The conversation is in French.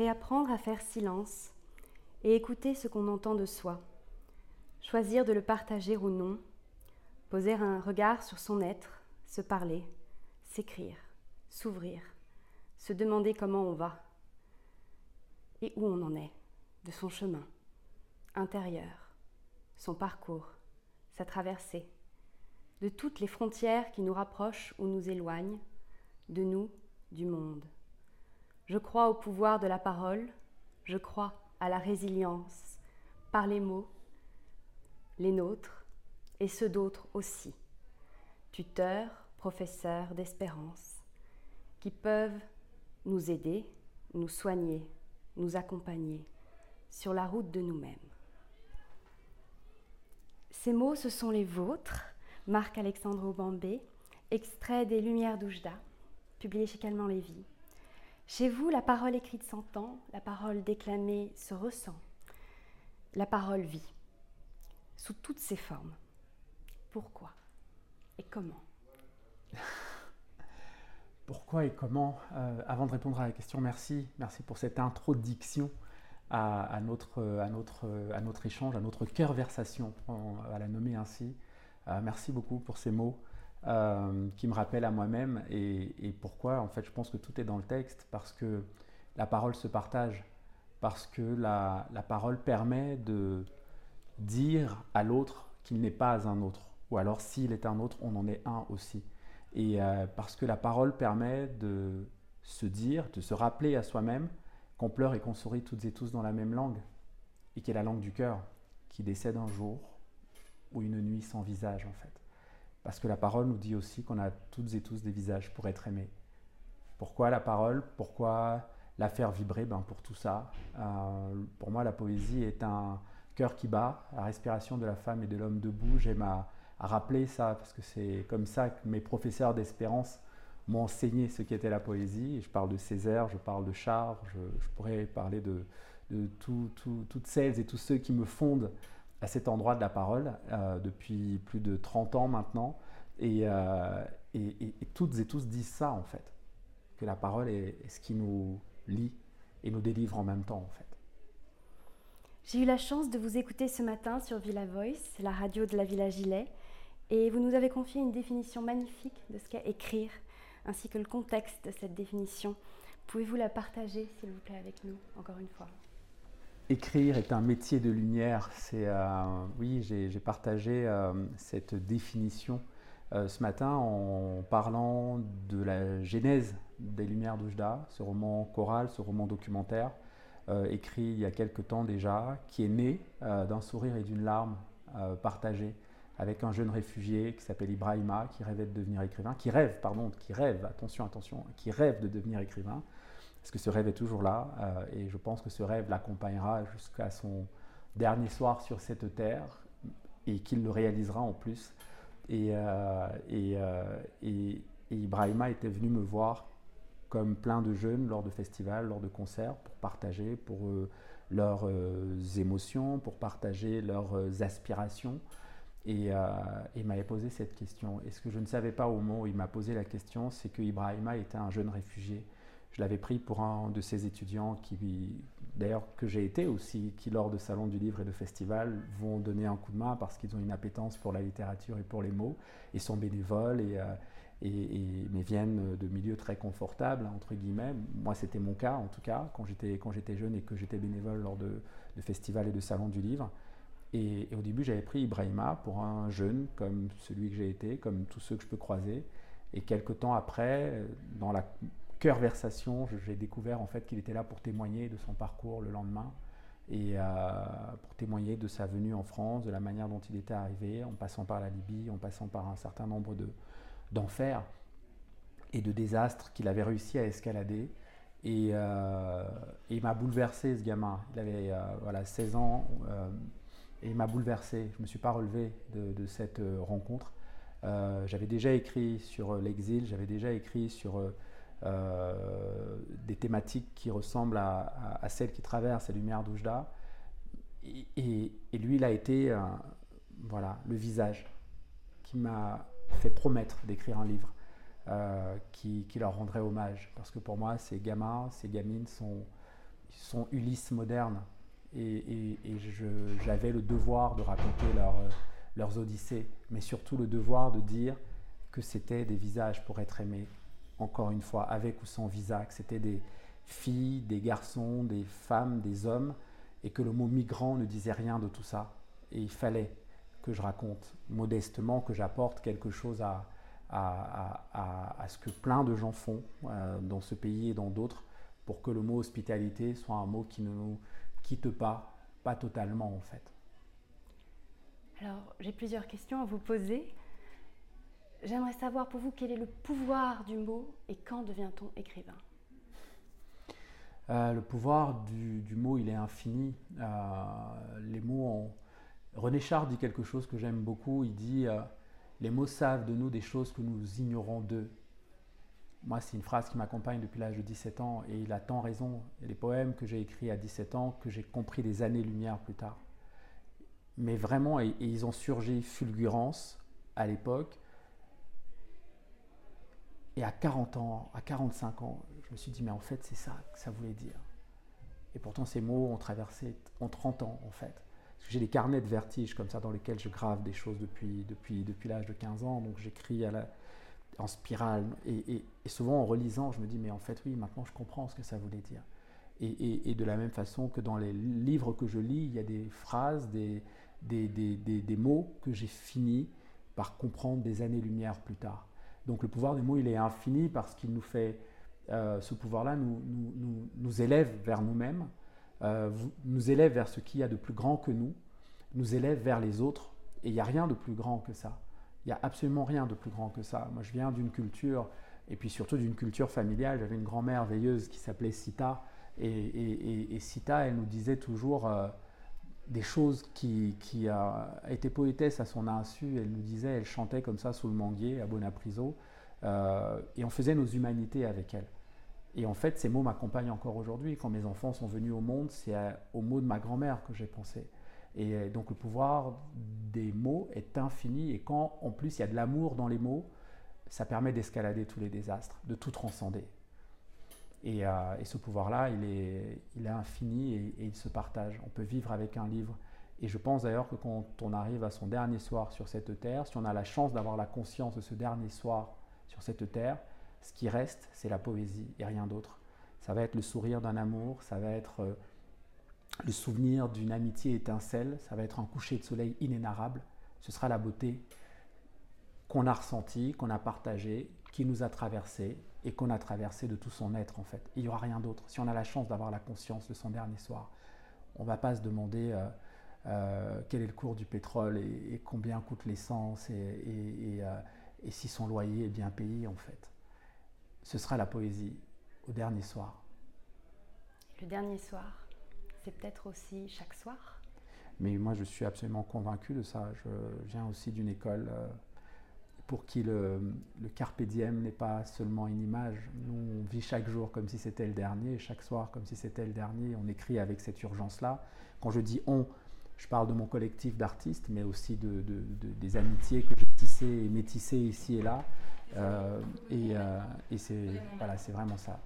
réapprendre à faire silence et écouter ce qu'on entend de soi, choisir de le partager ou non, poser un regard sur son être, se parler, s'écrire, s'ouvrir, se demander comment on va et où on en est de son chemin intérieur, son parcours, sa traversée, de toutes les frontières qui nous rapprochent ou nous éloignent, de nous, du monde. Je crois au pouvoir de la parole, je crois à la résilience par les mots, les nôtres et ceux d'autres aussi, tuteurs, professeurs d'espérance, qui peuvent nous aider, nous soigner, nous accompagner sur la route de nous-mêmes. Ces mots, ce sont les vôtres, Marc-Alexandre Aubambé, extrait des Lumières d'Oujda, publié chez Calment Lévy. Chez vous, la parole écrite s'entend, la parole déclamée se ressent, la parole vit, sous toutes ses formes. Pourquoi et comment Pourquoi et comment euh, Avant de répondre à la question, merci. Merci pour cette introduction à, notre, à, notre, échange, à notre cœur-versation, à la nommer ainsi. Euh, merci beaucoup pour ces mots euh, qui me rappellent à moi-même et, pourquoi, en fait, je pense que tout est dans le texte, parce que la parole se partage, parce que la, la parole permet de dire à l'autre qu'il n'est pas un autre, ou alors s'il est un autre, on en est un aussi. Et euh, parce que la parole permet de se dire, de se rappeler à soi-même qu'on pleure et qu'on sourit toutes et tous dans la même langue, et qui est la langue du cœur, qui décède un jour ou une nuit sans visage en fait. Parce que la parole nous dit aussi qu'on a toutes et tous des visages pour être aimés. Pourquoi la parole? Pourquoi la faire vibrer? Ben Pour tout ça. Euh, pour moi, la poésie est un cœur qui bat, la respiration de la femme et de l'homme debout. J'aime à, à rappeler ça, parce que c'est comme ça que mes professeurs d'espérance m'ont enseigné ce qu'était la poésie. Je parle de Césaire, je parle de Charles, je, pourrais parler de, toutes celles et tous ceux qui me fondent à cet endroit de la parole euh, depuis plus de 30 ans maintenant. Euh, et, toutes et tous disent ça en fait, que la parole est, ce qui nous lie et nous délivre en même temps en fait. J'ai eu la chance de vous écouter ce matin sur Villa Voice, la radio de la Villa Gilet, et vous nous avez confié une définition magnifique de ce qu'est écrire ainsi que le contexte de cette définition. Pouvez-vous la partager, s'il vous plaît, avec nous, encore une fois? Écrire est un métier de lumière. C'est euh, oui, j'ai partagé euh, cette définition euh, ce matin en parlant de la genèse des Lumières d'Oujda, ce roman choral, ce roman documentaire, écrit il y a quelque temps déjà, qui est né d'un sourire et d'une larme partagée avec un jeune réfugié qui s'appelle Ibrahima, qui rêvait de devenir écrivain, qui rêve, pardon, qui rêve, attention, attention, qui rêve de devenir écrivain, parce que ce rêve est toujours là, euh, et je pense que ce rêve l'accompagnera jusqu'à son dernier soir sur cette terre, et qu'il le réalisera en plus. Et, euh, euh, et, et, Ibrahima était venu me voir comme plein de jeunes lors de festivals, lors de concerts, pour partager pour leurs émotions, pour partager leurs aspirations. Et euh, m'avait posé cette question. Et ce que je ne savais pas au moment où il m'a posé la question, c'est que Ibrahima était un jeune réfugié. Je l'avais pris pour un de ses étudiants qui, d'ailleurs, que j'ai été aussi, qui lors de salons du livre et de festivals vont donner un coup de main parce qu'ils ont une appétence pour la littérature et pour les mots, et sont bénévoles et, euh, et, mais viennent de milieux très confortables, entre guillemets. Moi, c'était mon cas, en tout cas, quand j'étais, quand j'étais jeune et que j'étais bénévole lors de, de festivals et de salons du livre. Et, au début, j'avais pris Ibrahima pour un jeune comme celui que j'ai été, comme tous ceux que je peux croiser. Et quelques temps après, dans la cœur-versation, j'ai découvert en fait qu'il était là pour témoigner de son parcours le lendemain et euh, pour témoigner de sa venue en France, de la manière dont il était arrivé, en passant par la Libye, en passant par un certain nombre d'enfers et de désastres qu'il avait réussi à escalader. Et, euh, il m'a bouleversé ce gamin. Il avait euh, voilà, 16 ans et il m'a bouleversé. Je ne me suis pas relevé de, cette rencontre. J'avais déjà écrit sur l'exil, j'avais déjà écrit sur des thématiques qui ressemblent à, celles qui traversent la lumière d'Oujda. Et, lui, il a été voilà, le visage qui m'a fait promettre d'écrire un livre qui, qui, leur rendrait hommage. Parce que pour moi, ces gamins, ces gamines sont sont Ulysse moderne. Et, j'avais le devoir de raconter leurs odyssées, mais surtout le devoir de dire que c'était des visages pour être aimés, encore une fois, avec ou sans visa, que c'était des filles, des garçons, des femmes, des hommes, et que le mot migrant ne disait rien de tout ça. Et il fallait que je raconte modestement, que j'apporte quelque chose à, à, ce que plein de gens font euh, dans ce pays et dans d'autres, pour que le mot hospitalité soit un mot qui ne nous quitte pas, pas totalement en fait. Alors, j'ai plusieurs questions à vous poser. J'aimerais savoir pour vous quel est le pouvoir du mot et quand devient-on écrivain? Euh, Le pouvoir du, mot, il est infini. Euh, les mots ont... René Char dit quelque chose que j'aime beaucoup. Il dit euh, Les mots savent de nous des choses que nous ignorons d'eux. Moi, c'est une phrase qui m'accompagne depuis l'âge de 17 ans et il a tant raison. Des poèmes que j'ai écrits à 17 ans que j'ai compris des années-lumière plus tard. Mais vraiment, ils ont surgi fulgurance à l'époque et à 40 ans, à 45 ans, je me suis dit, mais en fait, c'est ça que ça voulait dire. Et pourtant, ces mots ont traversé en 30 ans, en fait. J'ai des carnets de vertige comme ça dans lesquels je grave des choses depuis, depuis, depuis l'âge de 15 ans. Donc j'écris en spirale. Et, souvent en relisant, je me dis, mais en fait, oui, maintenant je comprends ce que ça voulait dire. Et, de la même façon que dans les livres que je lis, il y a des phrases, des, des, des, des mots que j'ai fini par comprendre des années-lumière plus tard. Donc le pouvoir des mots, il est infini parce qu'il nous fait, euh, ce pouvoir-là nous, nous, nous, élève vers nous-mêmes, euh, nous élève vers ce qu'il y a de plus grand que nous, nous élève vers les autres, et il n'y a rien de plus grand que ça. Il n'y a absolument rien de plus grand que ça. Moi, je viens d'une culture, et puis surtout d'une culture familiale. J'avais une grand-mère veilleuse qui s'appelait Sita, et, Sita, elle nous disait toujours... Euh, des choses qui, qui a été poétesse à son insu. Elle nous disait, elle chantait comme ça sous le manguier à Bonapriso, euh, et on faisait nos humanités avec elle. Et en fait, ces mots m'accompagnent encore aujourd'hui. Quand mes enfants sont venus au monde, c'est aux mots de ma grand-mère que j'ai pensé. Et donc le pouvoir des mots est infini. Et quand en plus il y a de l'amour dans les mots, ça permet d'escalader tous les désastres, de tout transcender. Euh, et, ce pouvoir-là, il est, il est infini et, il se partage. On peut vivre avec un livre. Et je pense d'ailleurs que quand on arrive à son dernier soir sur cette terre, si on a la chance d'avoir la conscience de ce dernier soir sur cette terre, ce qui reste, c'est la poésie et rien d'autre. Ça va être le sourire d'un amour, ça va être euh, le souvenir d'une amitié étincelle, ça va être un coucher de soleil inénarrable. Ce sera la beauté qu'on a ressentie, qu'on a partagée, qui nous a traversée et qu'on a traversé de tout son être en fait. Il n'y aura rien d'autre. Si on a la chance d'avoir la conscience de son dernier soir, on ne va pas se demander euh, euh, quel est le cours du pétrole et, combien coûte l'essence et, euh, et, si son loyer est bien payé en fait. Ce sera la poésie au dernier soir. Le dernier soir, c'est peut-être aussi chaque soir? Mais moi je suis absolument convaincu de ça. Je viens aussi d'une école pour qui le, carpe diem n'est pas seulement une image. Nous, on vit chaque jour comme si c'était le dernier, chaque soir comme si c'était le dernier. On écrit avec cette urgence-là. Quand je dis on, je parle de mon collectif d'artistes, mais aussi de, des amitiés que j'ai tissées et métissées ici et là. Euh, et, euh, et c'est vraiment ça.